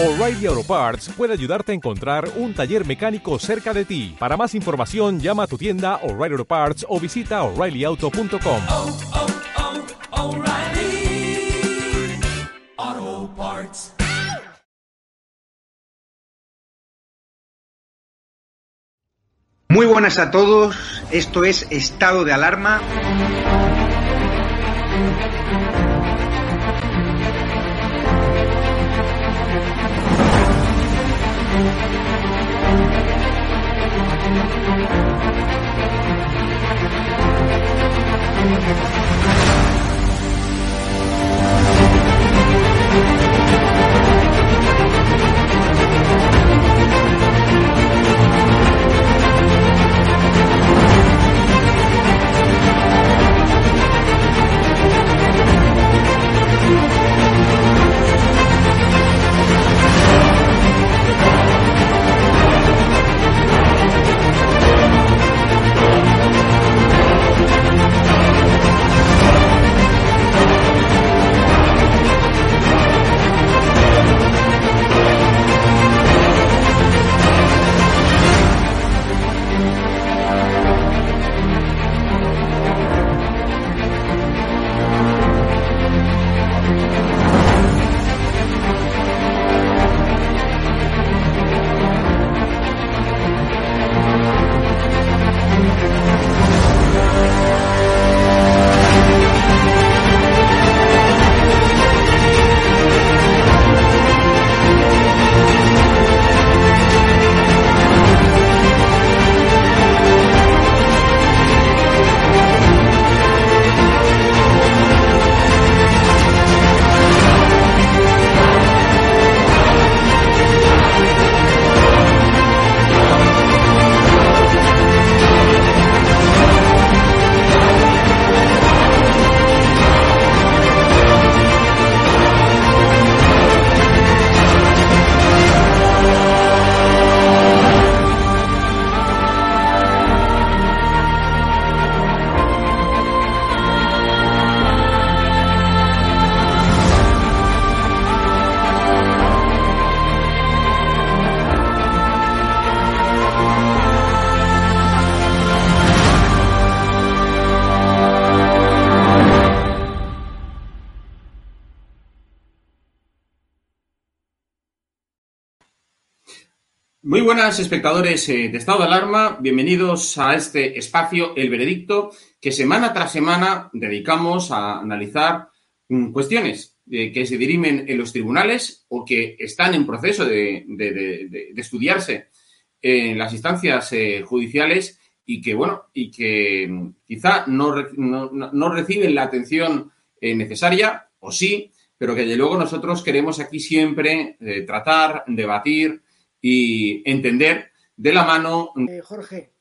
O'Reilly Auto Parts puede ayudarte a encontrar un taller mecánico cerca de ti. Para más información, llama a tu tienda O'Reilly Auto Parts o visita oreillyauto.com. oh, oh, Parts. Muy buenas a todos, esto es Estado de Alarma. Buenas espectadores eh, de Estado de Alarma, bienvenidos a este espacio El Veredicto que semana tras semana dedicamos a analizar mm, cuestiones eh, que se dirimen en los tribunales o que están en proceso de, de- de- de- estudiarse en las instancias eh, judiciales y que, bueno, y que mm, quizá no, no- no- reciben la atención necesaria, o sí, pero que desde luego nosotros queremos aquí siempre tratar, debatir y entender de la mano. Eh, Jorge,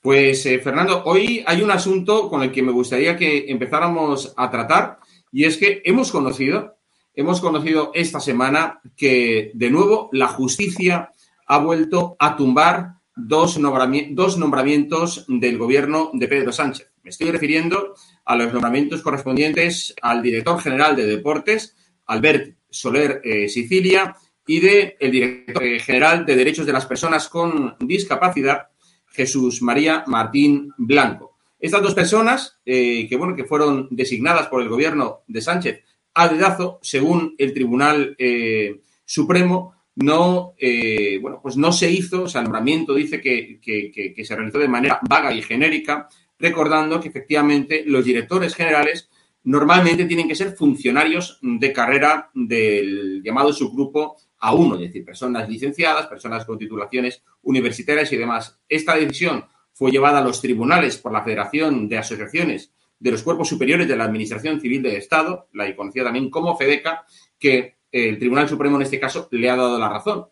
Pues, eh, Fernando, hoy hay un asunto con el que me gustaría que empezáramos a tratar y es que hemos conocido, hemos conocido esta semana que de nuevo la justicia ha vuelto a tumbar dos, nombrami- dos nombramientos del gobierno de Pedro Sánchez. Me estoy refiriendo a los nombramientos correspondientes al director general de deportes, Albert Soler eh, Sicilia, y del director eh, general de derechos de las personas con discapacidad, Jesús María Martín Blanco. Estas dos personas, eh, que, bueno, que fueron designadas por el gobierno de Sánchez a dedazo, según el Tribunal eh, Supremo, no, eh, bueno, pues no se hizo, o sea, el nombramiento dice que- que se realizó de manera vaga y genérica, recordando que efectivamente los directores generales normalmente tienen que ser funcionarios de carrera del llamado subgrupo A1, es decir, personas licenciadas, personas con titulaciones universitarias y demás. Esta decisión fue llevada a los tribunales por la Federación de Asociaciones de los Cuerpos Superiores de la Administración Civil del Estado, la conocida también como FEDECA, que el Tribunal Supremo en este caso le ha dado la razón.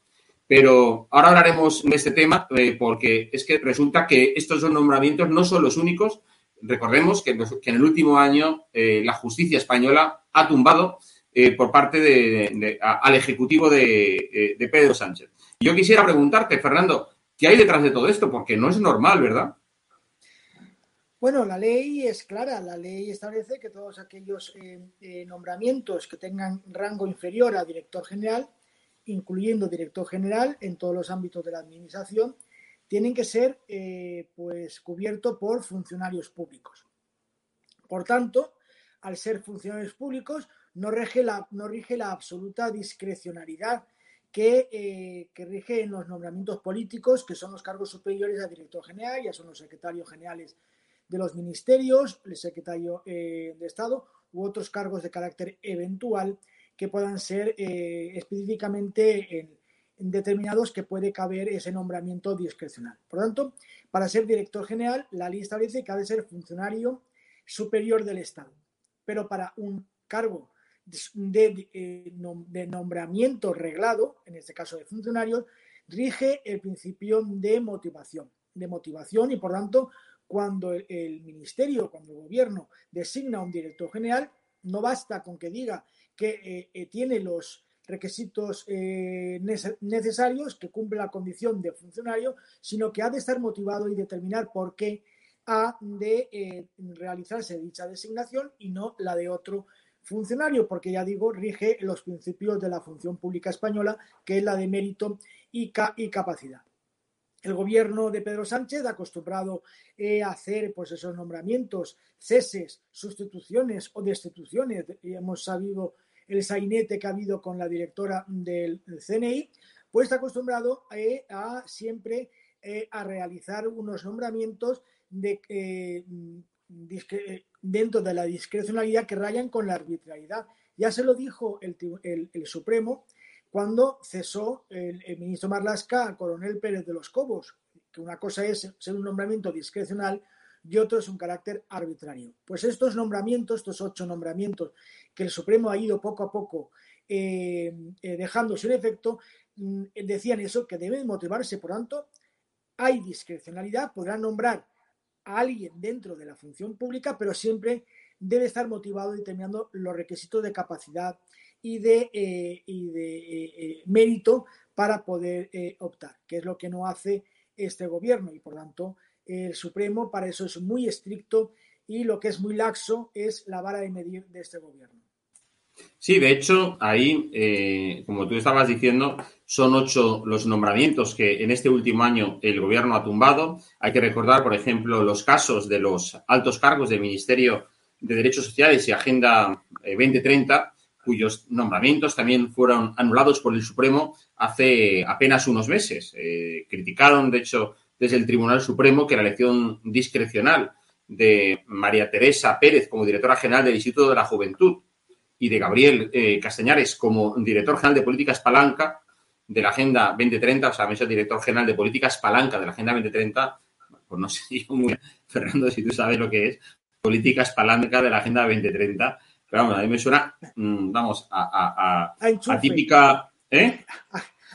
Pero ahora hablaremos de este tema eh, porque es que resulta que estos dos nombramientos no son los únicos. Recordemos que en el último año eh, la justicia española ha tumbado eh, por parte de, al Ejecutivo de, eh, de Pedro Sánchez. Yo quisiera preguntarte, Fernando, ¿qué hay detrás de todo esto? Porque no es normal, ¿verdad? Bueno, la ley es clara. La ley establece que todos aquellos eh, nombramientos que tengan rango inferior a director general incluyendo director general en todos los ámbitos de la administración, tienen que ser pues cubiertos por funcionarios públicos. Por tanto, al ser funcionarios públicos, no rige la, no rige la absoluta discrecionalidad que, que, rige en los nombramientos políticos, que son los cargos superiores al director general, ya son los secretarios generales de los ministerios, el secretario de Estado u otros cargos de carácter eventual que puedan ser eh, específicamente en, en, determinados que puede caber ese nombramiento discrecional. Por tanto, para ser director general, la ley establece que ha de ser funcionario superior del Estado. Pero para un cargo de, de, nombramiento reglado, en este caso de funcionarios, rige el principio de motivación. De motivación y, por tanto, cuando el, ministerio, cuando el gobierno designa un director general, no basta con que diga que eh, eh, tiene los requisitos eh, necesarios, que cumple la condición de funcionario, sino que ha de estar motivado y determinar por qué ha de eh, realizarse dicha designación y no la de otro funcionario, porque ya digo, rige los principios de la función pública española, que es la de mérito y, ca y capacidad. El gobierno de Pedro Sánchez, acostumbrado eh, a hacer pues, esos nombramientos, ceses, sustituciones o destituciones, hemos sabido el sainete que ha habido con la directora del CNI, pues está acostumbrado eh, a siempre eh, a realizar unos nombramientos de, dentro de la discrecionalidad que rayan con la arbitrariedad. Ya se lo dijo el, Supremo cuando cesó el, ministro Marlasca a coronel Pérez de los Cobos, que una cosa es ser un nombramiento discrecional y otro es un carácter arbitrario. Pues estos nombramientos, estos ocho nombramientos que el Supremo ha ido poco a poco eh, eh, dejando sin efecto, mm, decían eso, que deben motivarse. Por tanto, hay discrecionalidad, podrán nombrar a alguien dentro de la función pública, pero siempre debe estar motivado determinando los requisitos de capacidad y de, eh, y de eh, eh, mérito para poder optar, que es lo que no hace este gobierno y por tanto el Supremo para eso es muy estricto y lo que es muy laxo es la vara de medir de este gobierno. Sí, de hecho, ahí, eh, como tú estabas diciendo, son ocho los nombramientos que en este último año el gobierno ha tumbado. Hay que recordar, por ejemplo, los casos de los altos cargos del Ministerio de Derechos Sociales y Agenda 2030, eh, cuyos nombramientos también fueron anulados por el Supremo hace apenas unos meses. Eh, criticaron, de hecho, desde el Tribunal Supremo que la elección discrecional de María Teresa Pérez como directora general del Instituto de la Juventud y de Gabriel eh, Castañares como director general de Políticas Palanca de la Agenda 2030, o sea, me director general de Políticas Palanca de la Agenda 2030, pues no sé, muy, Fernando, si tú sabes lo que es Políticas Palanca de la Agenda 2030, pero vamos, a mí me suena, mmm, vamos, a, a, a, a típica... ¿eh?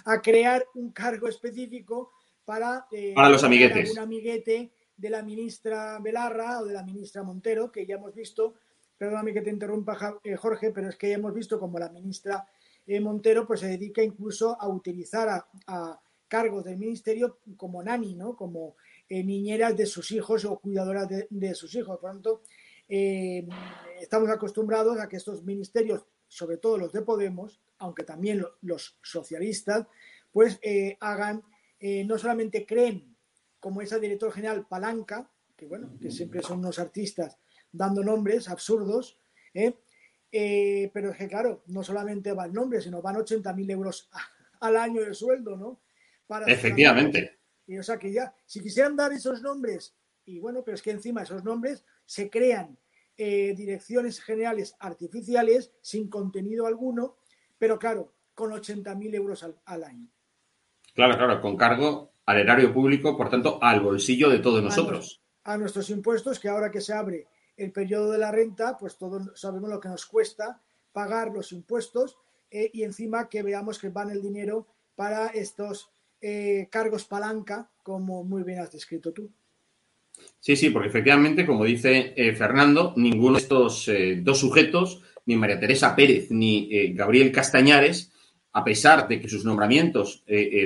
A, crear un cargo específico para, eh, para los amiguetes. Un amiguete de la ministra Belarra o de la ministra Montero, que ya hemos visto perdóname que te interrumpa, eh, Jorge, pero es que ya hemos visto como la ministra eh, Montero pues, se dedica incluso a utilizar a, cargos del ministerio como nani, ¿no? como eh, niñeras de sus hijos o cuidadoras de, sus hijos. Por lo tanto, estamos acostumbrados a que estos ministerios, sobre todo los de Podemos, aunque también lo, los socialistas, pues hagan, no solamente creen como esa director general palanca, que bueno, que siempre son unos artistas dando nombres absurdos, ¿eh? Eh, pero es que, claro, no solamente va el nombre, sino van 80.000 euros al año de sueldo, ¿no? Para Efectivamente. Y, o sea que ya, si quisieran dar esos nombres, y bueno, pero es que encima esos nombres se crean eh, direcciones generales artificiales sin contenido alguno, pero claro, con 80.000 euros al, al, año. Claro, claro, con cargo al erario público, por tanto, al bolsillo de todos nosotros. A, a nuestros impuestos, que ahora que se abre el periodo de la renta, pues todos sabemos lo que nos cuesta pagar los impuestos eh, y encima que veamos que van el dinero para estos eh, cargos palanca, como muy bien has descrito tú. Sí, sí, porque efectivamente, como dice eh, Fernando, ninguno de estos dos sujetos, ni María Teresa Pérez ni Gabriel Castañares, a pesar de que sus nombramientos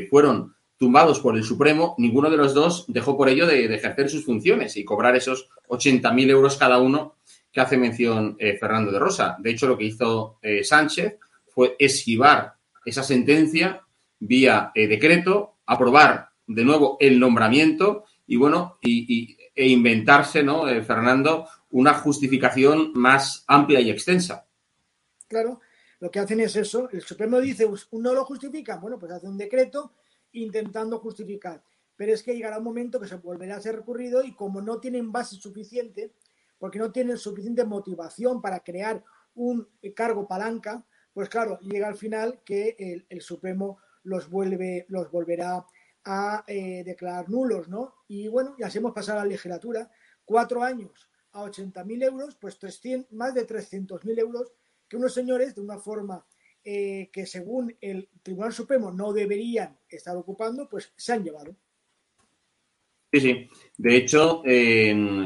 fueron tumbados por el Supremo, ninguno de los dos dejó por ello de, ejercer sus funciones y cobrar esos 80.000 euros cada uno que hace mención eh, Fernando de Rosa. De hecho, lo que hizo eh, Sánchez fue esquivar esa sentencia vía eh, decreto, aprobar de nuevo el nombramiento y bueno, e inventarse, ¿no, Fernando, una justificación más amplia y extensa. Claro, lo que hacen es eso. El Supremo dice, no lo justifica, bueno, pues hace un decreto intentando justificar. Pero es que llegará un momento que se volverá a ser recurrido y como no tienen base suficiente, porque no tienen suficiente motivación para crear un cargo palanca, pues claro, llega al final que el, Supremo los vuelve, los volverá a eh, declarar nulos, ¿no? Y bueno, ya se hemos pasado a la legislatura, cuatro años a 80.000 euros, pues 300, más de 300.000 euros que unos señores, de una forma eh, que según el Tribunal Supremo no deberían estar ocupando, pues se han llevado. Sí, sí. De hecho,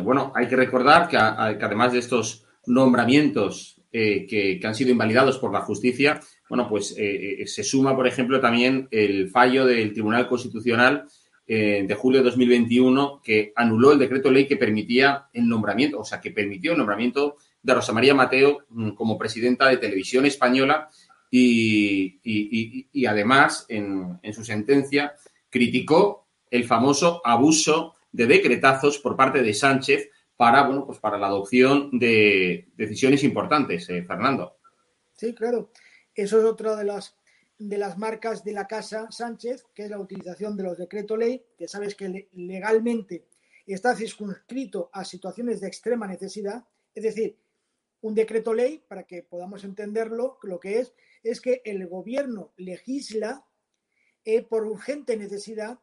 bueno, hay que recordar que, además de estos nombramientos eh, que, han sido invalidados por la justicia, bueno, pues eh, se suma, por ejemplo, también el fallo del Tribunal Constitucional de julio de 2021 que anuló el decreto ley que permitía el nombramiento, o sea, que permitió el nombramiento de Rosa María Mateo mm, como presidenta de Televisión Española y, además en, su sentencia criticó el famoso abuso de decretazos por parte de Sánchez para, bueno, pues para la adopción de decisiones importantes, eh, Fernando. Sí, claro. Eso es otra de las, de las marcas de la Casa Sánchez, que es la utilización de los decretos ley, que sabes que legalmente está circunscrito a situaciones de extrema necesidad, es decir, un decreto ley, para que podamos entenderlo, lo que es, es que el gobierno legisla eh, por urgente necesidad,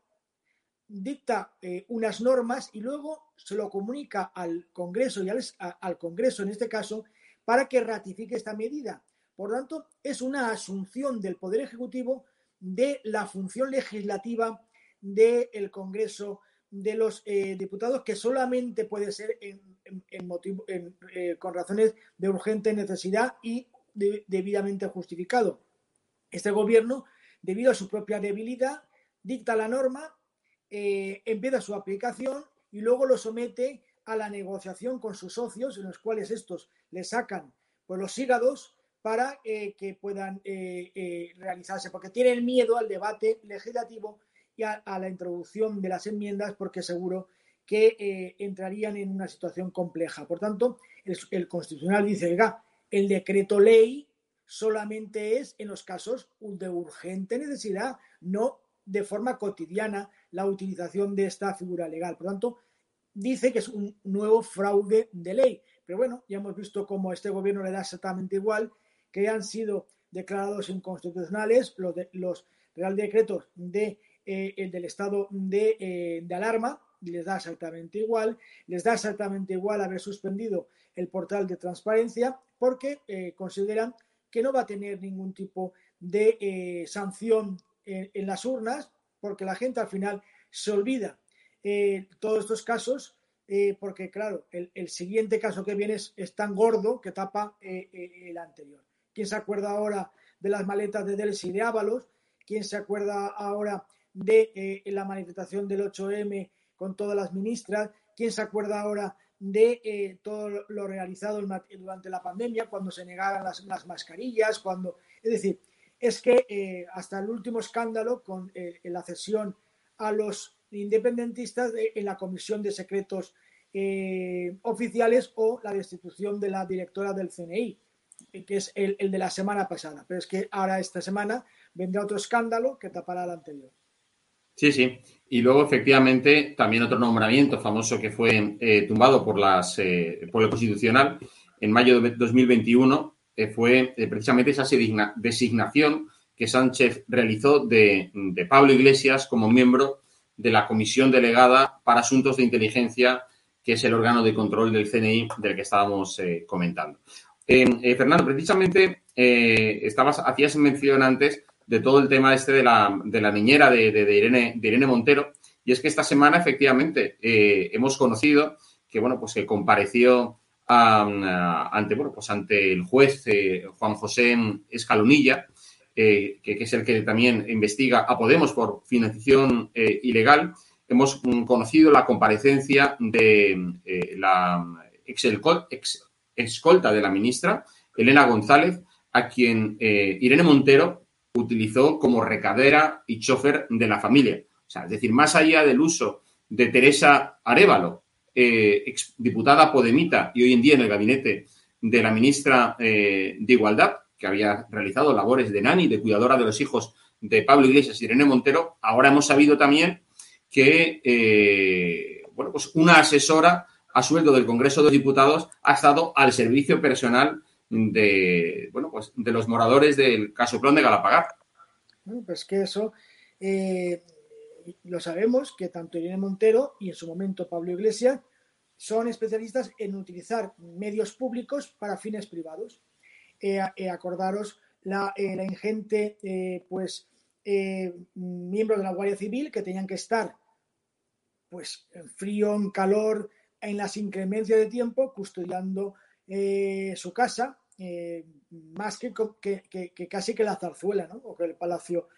dicta eh, unas normas y luego se lo comunica al Congreso y al, Congreso en este caso para que ratifique esta medida. Por tanto, es una asunción del Poder Ejecutivo de la función legislativa del Congreso de los eh, diputados que solamente puede ser con razones de urgente necesidad y debidamente justificado. Este gobierno, debido a su propia debilidad, dicta la norma, eh, empieza su aplicación y luego lo somete a la negociación con sus socios, en los cuales estos le sacan pues, los hígados para eh, que puedan eh, realizarse, porque tienen miedo al debate legislativo y a, la introducción de las enmiendas, porque seguro que entrarían en una situación compleja. Por tanto, el, Constitucional dice, el decreto ley solamente es en los casos de urgente necesidad, no de forma cotidiana la utilización de esta figura legal. Por lo tanto, dice que es un nuevo fraude de ley. Pero bueno, ya hemos visto cómo este gobierno le da exactamente igual, que han sido declarados inconstitucionales los, los real decretos de, eh, del estado de, eh, de alarma, les da exactamente igual, les da exactamente igual haber suspendido el portal de transparencia porque eh, consideran que no va a tener ningún tipo de eh, sanción en, las urnas, porque la gente al final se olvida eh, todos estos casos, porque claro, el, siguiente caso que viene es, tan gordo que tapa el anterior. ¿Quién se acuerda ahora de las maletas de Delsi y de Ábalos? ¿Quién se acuerda ahora de la manifestación del 8M con todas las ministras? ¿Quién se acuerda ahora de eh, todo lo realizado durante la pandemia, cuando se negaban las, mascarillas, cuando... Es decir, es que eh, hasta el último escándalo con eh, la cesión a los independentistas en la Comisión de Secretos Oficiales o la destitución de la directora del CNI, que es el, el de la semana pasada. Pero es que ahora esta semana vendrá otro escándalo que tapará el anterior. Sí, sí. Y luego, efectivamente, también otro nombramiento famoso que fue eh, tumbado por, las, eh, por el Constitucional en mayo de 2021 eh, fue precisamente esa designación que Sánchez realizó de, Pablo Iglesias como miembro de la Comisión Delegada para Asuntos de Inteligencia, que es el órgano de control del CNI del que estábamos comentando. Fernando, precisamente estabas, hacías mención antes de todo el tema este de la, de la niñera de, Irene, Irene Montero. Y es que esta semana, efectivamente, eh, hemos conocido que, bueno, pues que compareció ante, bueno, pues ante el juez eh, Juan José Escalonilla, eh, que, es el que también investiga a Podemos por financiación ilegal. Hemos mm, conocido la comparecencia de la ex, escolta de la ministra, Elena González, a quien Irene Montero utilizó como recadera y chofer de la familia. O sea, es decir, más allá del uso de Teresa Arevalo, eh, exdiputada podemita y hoy en día en el gabinete de la ministra eh, de Igualdad, que había realizado labores de nani, de cuidadora de los hijos de Pablo Iglesias y Irene Montero, ahora hemos sabido también que eh, bueno, pues una asesora a sueldo del Congreso de Diputados ha estado al servicio personal de, bueno, pues de los moradores del Casoplón de Galapagar. Pues que eso eh, lo sabemos, que tanto Irene Montero y en su momento Pablo Iglesias son especialistas en utilizar medios públicos para fines privados. Eh, eh, acordaros la, la ingente, pues, miembros de la Guardia Civil que tenían que estar, pues, en frío, en calor, en las inclemencias de tiempo, custodiando su casa eh, más que, casi que la zarzuela. O que el Palacio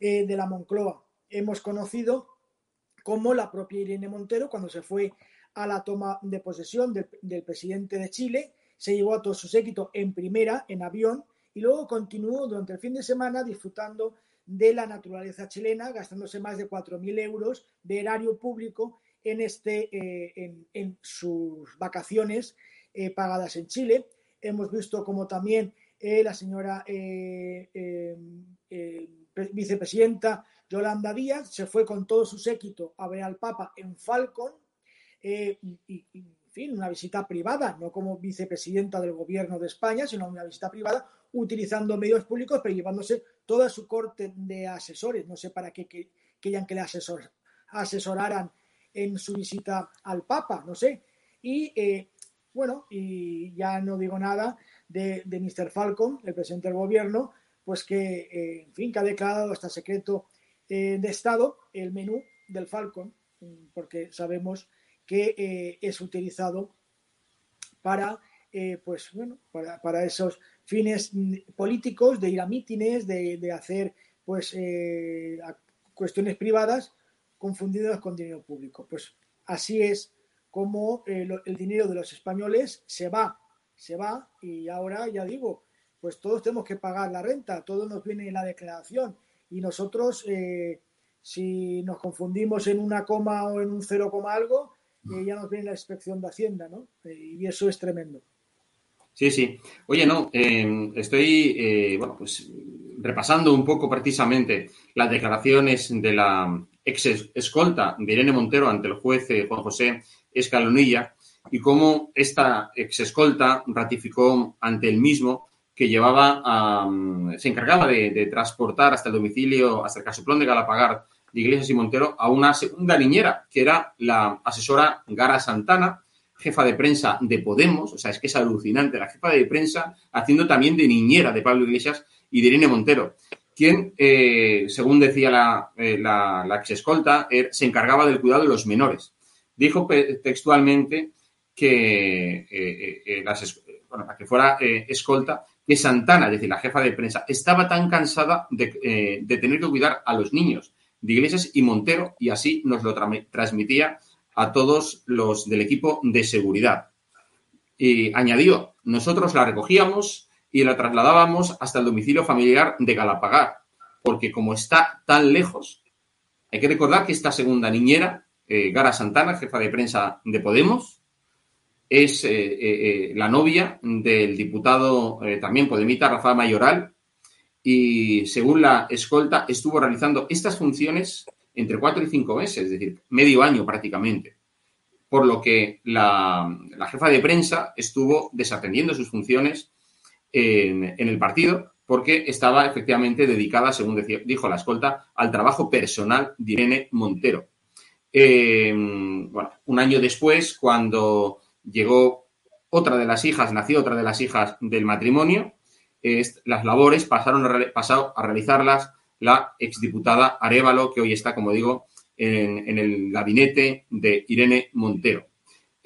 eh, de la Moncloa. Hemos conocido cómo la propia Irene Montero, cuando se fue a la toma de posesión del, presidente de Chile, se llevó a todo su séquito en primera, en avión, y luego continuó durante el fin de semana disfrutando de la naturaleza chilena, gastándose más de 4.000 euros de erario público en, este, eh, en, sus vacaciones eh, pagadas en Chile. Hemos visto como también eh, la señora eh, vicepresidenta Yolanda Díaz se fue con todo su séquito a ver al Papa en Falcon y, en fin, una visita privada, no como vicepresidenta del gobierno de España, sino una visita privada utilizando medios públicos, pero llevándose toda su corte de asesores. No sé para qué que, querían que le asesor, asesoraran en su visita al Papa, no sé. Y bueno, y ya no digo nada de, Mr. Falcon, el presidente del gobierno, pues que, eh, en fin, que ha declarado hasta secreto eh, de Estado el menú del Falcon, porque sabemos que eh, es utilizado para, pues bueno, para, esos fines políticos, de ir a mítines, de, de hacer, pues, cuestiones privadas confundidas con dinero público. Pues así es cómo eh, lo, el dinero de los españoles se va, se va y ahora ya digo, pues todos tenemos que pagar la renta, todo nos viene en la declaración y nosotros eh, si nos confundimos en una coma o en un cero coma algo, eh, ya nos viene la inspección de Hacienda, ¿no? Y eso es tremendo. Sí, sí. Oye, no, eh, estoy, eh, bueno, pues repasando un poco precisamente las declaraciones de la ex escolta de Irene Montero ante el juez eh, Juan José Escalonilla y cómo esta ex escolta ratificó ante el mismo que llevaba, se encargaba de, de, transportar hasta el domicilio, hasta el casoplón de Galapagar de Iglesias y Montero, a una segunda niñera, que era la asesora Gara Santana, jefa de prensa de Podemos, o sea, es que es alucinante, la jefa de prensa haciendo también de niñera de Pablo Iglesias y de Irene Montero, quien, eh, según decía la, eh, la, la er, se encargaba del cuidado de los menores. Dijo textualmente que, eh, eh, bueno, para que fuera eh, escolta, que Santana, es decir, la jefa de prensa, estaba tan cansada de, eh, tener que cuidar a los niños de Iglesias y Montero, y así nos lo tra transmitía a todos los del equipo de seguridad. Y añadió, nosotros la recogíamos y la trasladábamos hasta el domicilio familiar de Galapagar, porque como está tan lejos, hay que recordar que esta segunda niñera, eh, Gara Santana, jefa de prensa de Podemos, es eh, eh, la novia del diputado también podemita Rafael Mayoral y según la escolta estuvo realizando estas funciones entre cuatro y cinco meses, es decir, medio año prácticamente. Por lo que la, la jefa de prensa estuvo desatendiendo sus funciones en, el partido porque estaba efectivamente dedicada, según dijo la escolta, al trabajo personal de Irene Montero. Eh, bueno, un año después, cuando llegó otra de las hijas, nació otra de las hijas del matrimonio, las labores pasaron a, pasó a realizarlas la exdiputada Arevalo, que hoy está, como digo, en, en el gabinete de Irene Montero.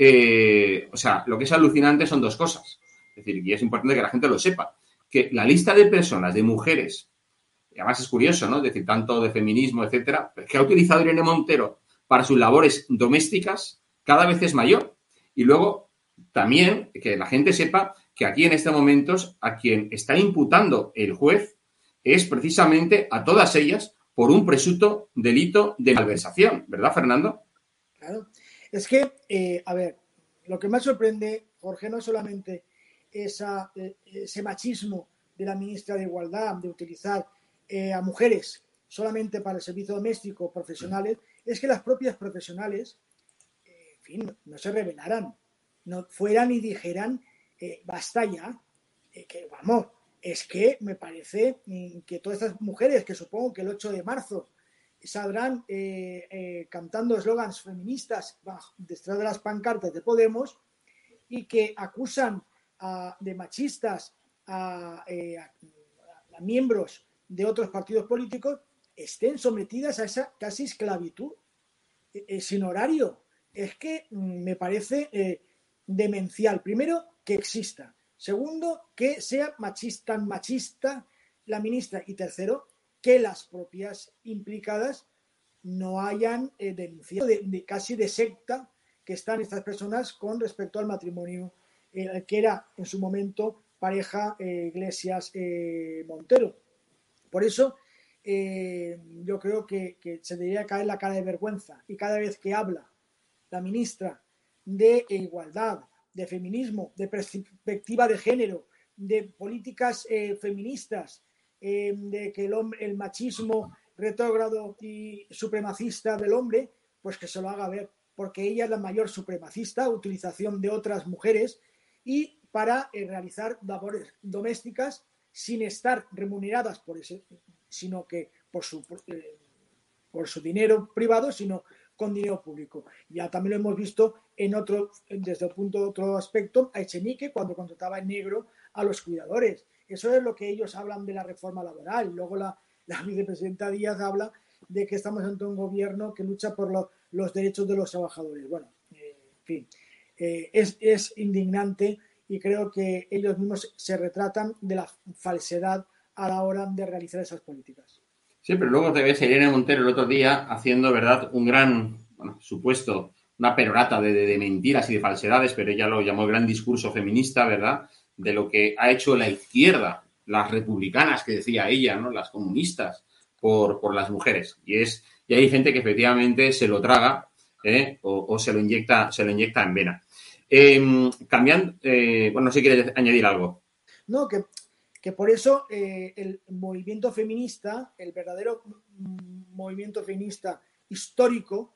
Eh, o sea, lo que es alucinante son dos cosas. Es decir, y es importante que la gente lo sepa, que la lista de personas, de mujeres, y además es curioso, ¿no? Es decir, tanto de feminismo, etcétera, que ha utilizado Irene Montero para sus labores domésticas, cada vez es mayor. Y luego, también, que la gente sepa que aquí en este momento a quien está imputando el juez es precisamente a todas ellas por un presunto delito de malversación, ¿verdad, Fernando? Claro. Es que, eh, a ver, lo que más sorprende, Jorge, no solamente esa, eh, ese machismo de la ministra de Igualdad de utilizar eh, a mujeres solamente para el servicio doméstico profesionales, es que las propias profesionales, eh, en fin, no se rebelaran, no fueran y dijeran, eh, basta ya, eh, que vamos, es que me parece mm, que todas estas mujeres, que supongo que el 8 de marzo saldrán eh, cantando eslogans feministas bajo- detrás de las pancartas de Podemos y que acusan a- de machistas a, eh, a- miembros de otros partidos políticos, estén sometidas a esa casi esclavitud eh, eh, sin horario. Es que mm, me parece demencial. Primero, que exista. Segundo, que sea machista, machista la ministra. Y tercero, que las propias implicadas no hayan denunciado de, de- casi de secta que están estas personas con respecto al matrimonio eh, que era en su momento pareja eh, Iglesias eh, Montero. Por eso eh, yo creo que, que se debería caer la cara de vergüenza y cada vez que habla la ministra de igualdad, de feminismo, de perspectiva de género, de políticas feministas, de que el, hombre, el machismo retrógrado y supremacista del hombre, pues que se lo haga ver, porque ella es la mayor supremacista, utilización de otras mujeres y para eh, realizar labores domésticas sin estar remuneradas por ese, sino que por su, eh, por su dinero privado, sino con dinero público. Ya también lo hemos visto en otro, desde el punto de otro aspecto, a Echenique cuando contrataba en negro a los cuidadores. Eso es lo que ellos hablan de la reforma laboral. Luego la, vicepresidenta Díaz habla de que estamos ante un gobierno que lucha por lo, los derechos de los trabajadores. Bueno, eh, en fin, eh, es, es indignante y creo que ellos mismos se retratan de la falsedad a la hora de realizar esas políticas. Sí, pero luego te ves a Irene Montero el otro día haciendo, ¿verdad?, un gran, bueno, supuesto, una perorata de, de, mentiras y de falsedades, pero ella lo llamó el gran discurso feminista, ¿verdad?, de lo que ha hecho la izquierda, las republicanas, que decía ella, ¿no?, las comunistas, por, por las mujeres. Y es y hay gente que efectivamente se lo traga ¿eh? o, o, se lo inyecta, se lo inyecta en vena. Cambiando, eh, bueno, si quieres añadir algo. No, que, que por eso eh, el movimiento feminista, el verdadero movimiento feminista histórico,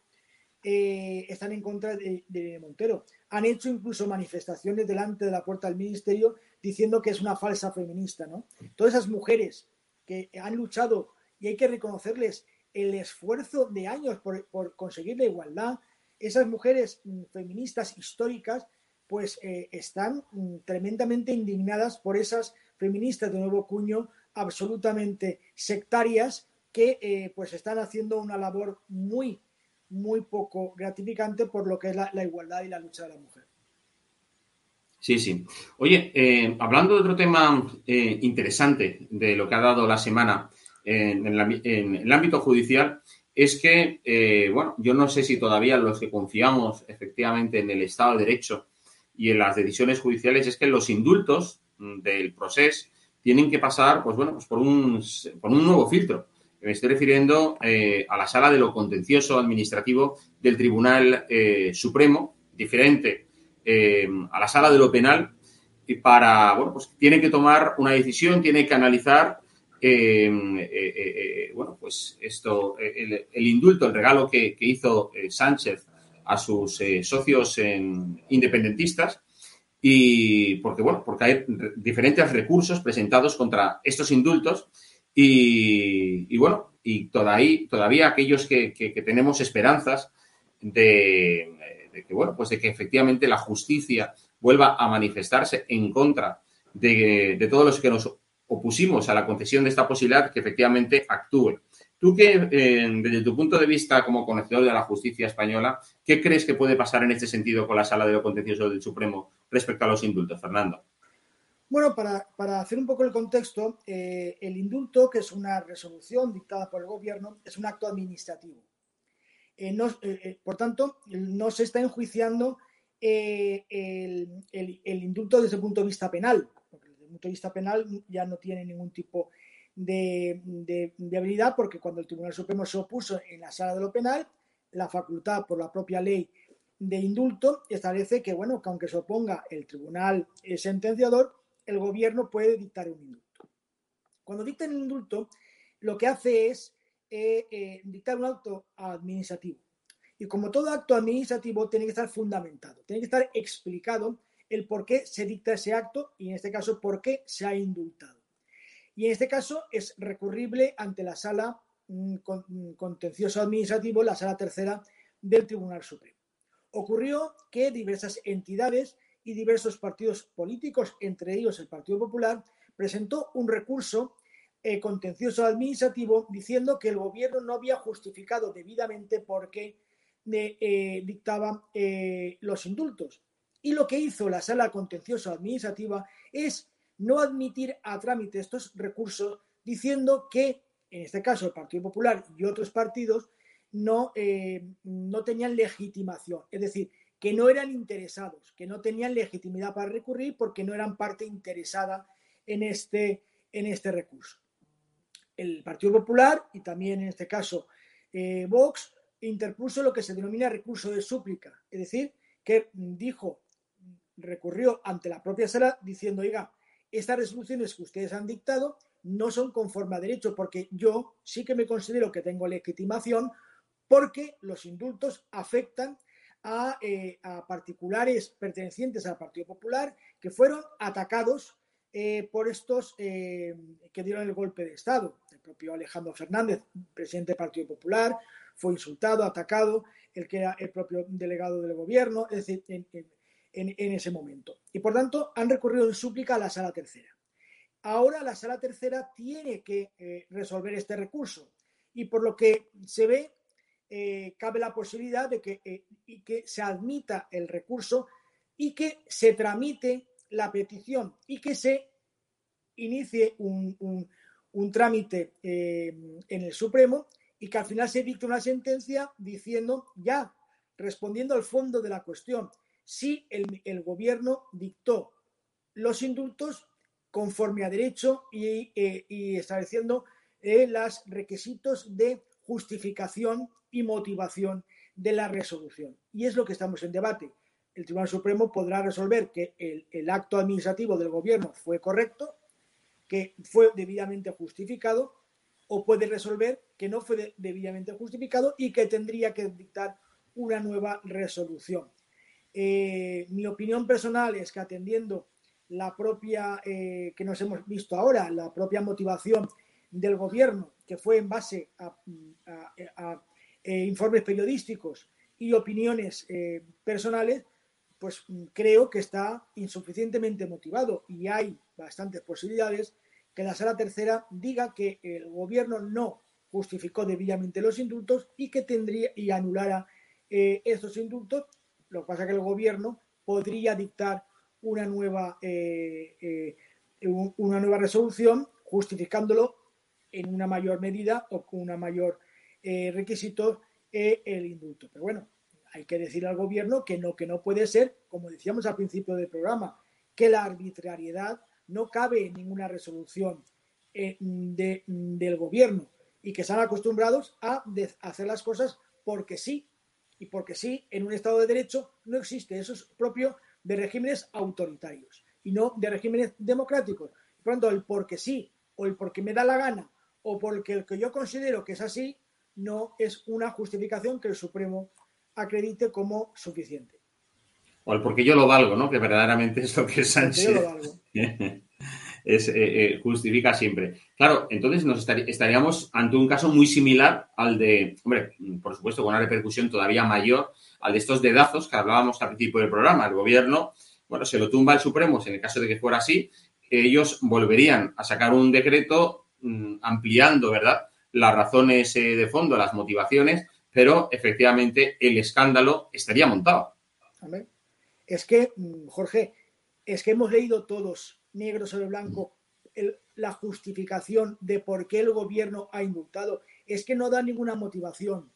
eh, están en contra de, Montero. Han hecho incluso manifestaciones delante de la puerta del ministerio diciendo que es una falsa feminista, ¿no? Todas esas mujeres que han luchado y hay que reconocerles el esfuerzo de años por conseguir la igualdad, esas mujeres mm, feministas históricas, pues eh, están mm, tremendamente indignadas por esas feministas de nuevo cuño absolutamente sectarias que eh, pues están haciendo una labor muy, muy poco gratificante por lo que es la, igualdad y la lucha de la mujer. Sí, sí. Oye, eh, hablando de otro tema interesante de lo que ha dado la semana en el ámbito judicial, es que, eh, bueno, yo no sé si todavía los que confiamos efectivamente en el Estado de Derecho y en las decisiones judiciales, es que los indultos del proceso tienen que pasar, pues bueno, pues por un, por un nuevo filtro. Me estoy refiriendo eh, a la sala de lo contencioso administrativo del Tribunal eh, Supremo, diferente eh, a la sala de lo penal, y para, bueno, pues tiene que tomar una decisión, tiene que analizar, eh, eh, bueno, pues esto, el, indulto, el regalo que, hizo Sánchez a sus socios en, independentistas, y porque, bueno, porque hay diferentes recursos presentados contra estos indultos y, bueno, y todavía, todavía aquellos que, que, tenemos esperanzas de, de, que, bueno, pues de que efectivamente la justicia vuelva a manifestarse en contra de, de todos los que nos opusimos a la concesión de esta posibilidad, que efectivamente actúe. Tú que, eh, desde tu punto de vista como conocedor de la justicia española, ¿qué crees que puede pasar en este sentido con la sala de lo contencioso del Supremo respecto a los indultos, Fernando? Bueno, para, para hacer un poco el contexto, eh, el indulto, que es una resolución dictada por el gobierno, es un acto administrativo. Eh, por tanto, no se está enjuiciando el, el, el, indulto desde el punto de vista penal, punto de vista penal ya no tiene ningún tipo de, de, porque cuando el Tribunal Supremo se opuso en la sala de lo penal, la facultad por la propia ley de indulto establece que, bueno, que aunque se oponga el tribunal sentenciador, el gobierno puede dictar un indulto. Cuando dicta el indulto, lo que hace es eh, eh, dictar un acto administrativo. Y como todo acto administrativo, tiene que estar fundamentado, tiene que estar explicado el por qué se dicta ese acto y en este caso por qué se ha indultado. Y en este caso es recurrible ante la sala mm, mm, contencioso administrativo, la sala tercera del Tribunal Supremo. Ocurrió que diversas entidades y diversos partidos políticos, entre ellos el Partido Popular, presentó un recurso eh, contencioso administrativo diciendo que el gobierno no había justificado debidamente por qué eh, dictaba eh, los indultos. Y lo que hizo la sala contencioso administrativa es no admitir a trámite estos recursos diciendo que, en este caso, el Partido Popular y otros partidos no, no tenían legitimación. Es decir, que no eran interesados, que no tenían legitimidad para recurrir porque no eran parte interesada en este, en este recurso. El Partido Popular y también en este caso eh, Vox interpuso lo que se denomina recurso de súplica, es decir, que dijo, recurrió ante la propia sala diciendo, oiga, estas resoluciones que ustedes han dictado no son conforme a derecho porque yo sí que me considero que tengo legitimación porque los indultos afectan eh, a, particulares pertenecientes al Partido Popular que fueron atacados eh, por estos eh, que dieron el golpe de Estado. El propio Alejandro Fernández, presidente del Partido Popular, fue insultado, atacado, el que era el propio delegado del gobierno, es decir, en ese momento. Y por tanto, han recurrido en súplica a la sala tercera. Ahora la sala tercera tiene que resolver este recurso y por lo que se ve eh, cabe la posibilidad de que, eh, que se admita el recurso y que se tramite la petición y que se inicie un, trámite eh, en el Supremo y que al final se dicte una sentencia diciendo ya, respondiendo al fondo de la cuestión, si el, gobierno dictó los indultos conforme a derecho y, y estableciendo los requisitos de justificación y motivación de la resolución. Y es lo que estamos en debate. El Tribunal Supremo podrá resolver que el, acto administrativo del gobierno fue correcto, que fue debidamente justificado, o puede resolver que no fue debidamente justificado y que tendría que dictar una nueva resolución. Eh, mi opinión personal es que atendiendo la propia, eh, que nos hemos visto ahora, la propia motivación del gobierno, que fue en base a eh, informes periodísticos y opiniones personales, pues mm, creo que está insuficientemente motivado y hay bastantes posibilidades que la sala tercera diga que el gobierno no justificó debidamente los indultos y que tendría y anulara eh, estos indultos. Lo que pasa es que el gobierno podría dictar una nueva, una nueva resolución justificándolo en una mayor medida o con una mayor eh, requisitos eh, el indulto. Pero bueno, hay que decir al gobierno que no, que no puede ser, como decíamos al principio del programa, que la arbitrariedad no cabe en ninguna resolución eh, del gobierno y que están acostumbrados a hacer las cosas porque sí. Y porque sí, en un Estado de Derecho no existe. Eso es propio de regímenes autoritarios y no de regímenes democráticos. Por lo tanto, el porque sí o el porque me da la gana o porque el que yo considero que es así no es una justificación que el Supremo acredite como suficiente. O el porque yo lo valgo, ¿no? Que verdaderamente es lo que Sánchez es, eh, eh, justifica siempre. Claro, entonces nos estaríamos ante un caso muy similar al de, hombre, por supuesto, con una repercusión todavía mayor, al de estos dedazos que hablábamos al principio del programa. El gobierno, bueno, se lo tumba el Supremo, en el caso de que fuera así, ellos volverían a sacar un decreto mm, ampliando, ¿verdad?, las razones eh, de fondo, las motivaciones, pero efectivamente el escándalo estaría montado. Es que, mm, Jorge, es que hemos leído todos, negro sobre blanco, la justificación de por qué el gobierno ha indultado. Es que no da ninguna motivación.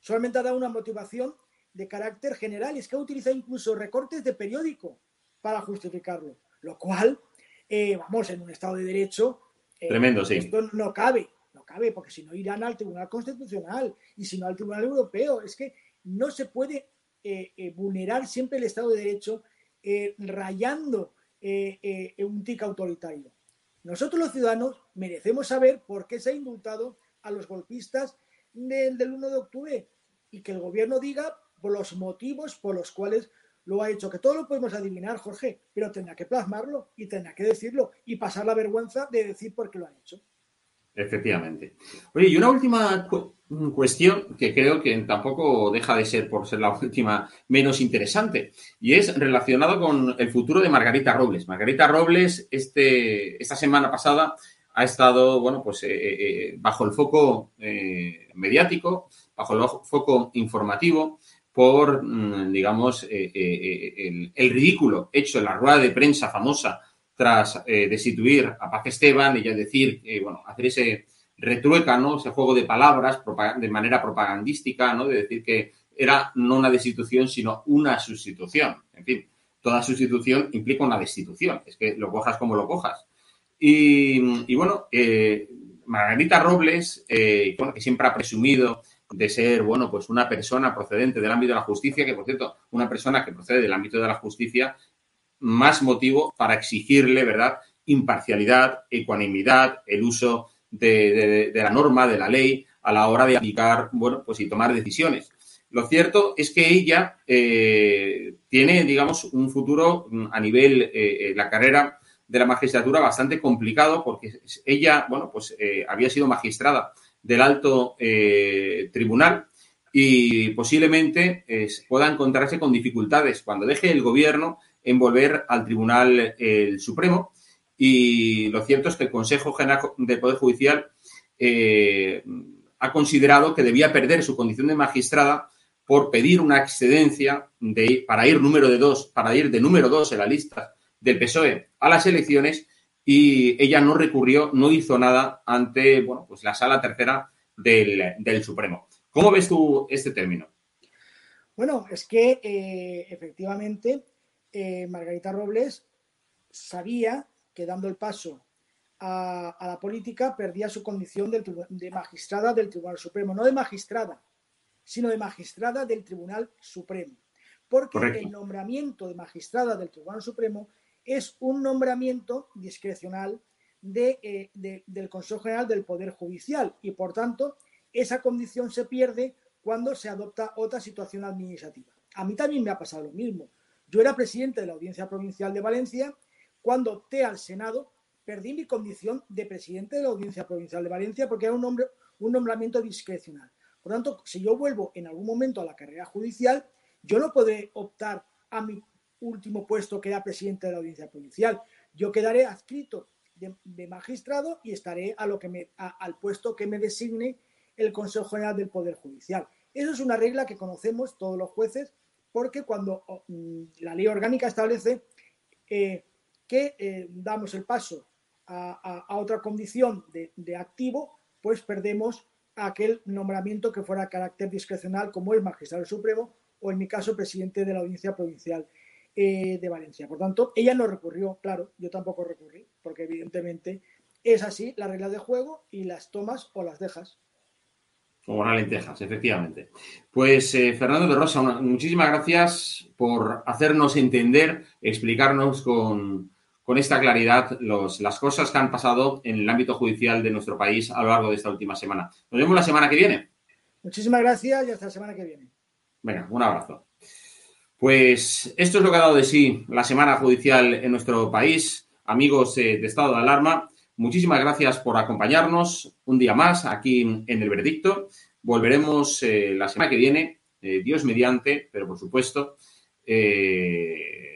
Solamente ha dado una motivación de carácter general. Es que ha utilizado incluso recortes de periódico para justificarlo. Lo cual, eh, vamos, en un Estado de Derecho, Eh, Tremendo, sí. Esto no cabe, no cabe, porque si no irán al Tribunal Constitucional y si no al Tribunal Europeo. Es que no se puede eh, vulnerar siempre el Estado de Derecho rayando eh, eh, un tic autoritario. Nosotros los ciudadanos merecemos saber por qué se ha indultado a los golpistas del, del 1 de octubre y que el gobierno diga por los motivos por los cuales lo ha hecho, que todo lo podemos adivinar, Jorge, pero tendrá que plasmarlo y tendrá que decirlo y pasar la vergüenza de decir por qué lo han hecho. Efectivamente. Oye, y una última cuestión que creo que tampoco deja de ser, por ser la última, menos interesante, y es relacionado con el futuro de Margarita Robles. Margarita Robles, este, esta semana pasada, ha estado, bueno, pues eh, eh, bajo el foco eh, mediático, bajo el foco informativo, por, mm, digamos, eh, eh, el, el ridículo hecho en la rueda de prensa famosa tras eh, destituir a Paz Esteban y ya decir, eh, bueno, hacer ese retrueca, ¿no? Ese juego de palabras de manera propagandística, ¿no? De decir que era no una destitución, sino una sustitución. En fin, toda sustitución implica una destitución. Es que lo cojas como lo cojas. Y, bueno, eh, Margarita Robles, eh, que siempre ha presumido de ser, bueno, pues una persona procedente del ámbito de la justicia, que por cierto, una persona que procede del ámbito de la justicia, más motivo para exigirle, ¿verdad?, imparcialidad, ecuanimidad, el uso de, la norma, de la ley, a la hora de aplicar, bueno, pues y tomar decisiones. Lo cierto es que ella eh, tiene, digamos, un futuro mm, a nivel, eh, eh, la carrera de la magistratura bastante complicado porque ella, bueno, pues había sido magistrada del alto tribunal y posiblemente pueda encontrarse con dificultades cuando deje el gobierno en volver al Tribunal el Supremo. Y lo cierto es que el Consejo General del Poder Judicial eh, ha considerado que debía perder su condición de magistrada por pedir una excedencia de, para ir número de dos, para ir de número dos en la lista del PSOE a las elecciones y ella no recurrió, no hizo nada ante bueno, pues la sala tercera del, del Supremo. ¿Cómo ves tú este término? Bueno, es que eh, efectivamente eh, Margarita Robles sabía que dando el paso a, a la política perdía su condición de magistrada del Tribunal Supremo, no de magistrada, sino de magistrada del Tribunal Supremo. Porque Correcto. el nombramiento de magistrada del Tribunal Supremo es un nombramiento discrecional de, eh, de- del Consejo General del Poder Judicial y, por tanto, esa condición se pierde cuando se adopta otra situación administrativa. A mí también me ha pasado lo mismo. Yo era presidente de la Audiencia Provincial de Valencia. Cuando opté al Senado, perdí mi condición de presidente de la Audiencia Provincial de Valencia porque era un, nombre, un nombramiento discrecional. Por tanto, si yo vuelvo en algún momento a la carrera judicial, yo no podré optar a mi último puesto que era presidente de la Audiencia Provincial. Yo quedaré adscrito de, magistrado y estaré a lo que me, al puesto que me designe el Consejo General del Poder Judicial. Eso es una regla que conocemos todos los jueces porque cuando mm, la ley orgánica establece eh, que eh, damos el paso a, a- otra condición de, de activo, pues perdemos aquel nombramiento que fuera carácter discrecional como es magistrado supremo o en mi caso presidente de la audiencia provincial eh, de Valencia. Por tanto, ella no recurrió, claro, yo tampoco recurrí, porque evidentemente es así la regla de juego y las tomas o las dejas. Como las lentejas, efectivamente. Pues eh, Fernando de Rosa, muchísimas gracias por hacernos entender, explicarnos con, con esta claridad los- las cosas que han pasado en el ámbito judicial de nuestro país a lo largo de esta última semana. Nos vemos la semana que viene. Muchísimas gracias y hasta la semana que viene. Venga, un abrazo. Pues esto es lo que ha dado de sí la semana judicial en nuestro país. Amigos eh, de estado de alarma, muchísimas gracias por acompañarnos un día más aquí en el veredicto. Volveremos eh, la semana que viene, eh, Dios mediante, pero por supuesto, eh,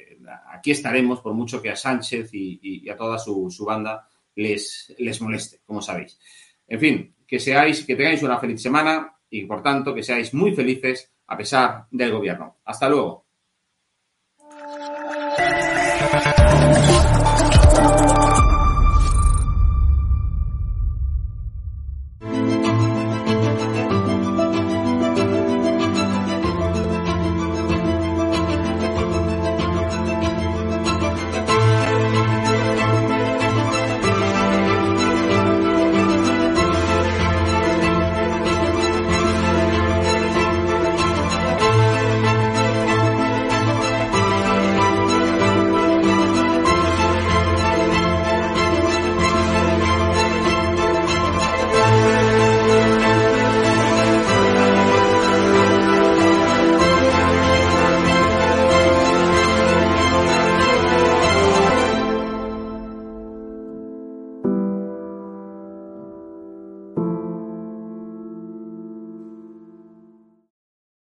aquí estaremos por mucho que a Sánchez y, a toda su, su banda les, les moleste, como sabéis. En fin, que seáis, que tengáis una feliz semana y por tanto que seáis muy felices a pesar del gobierno. Hasta luego.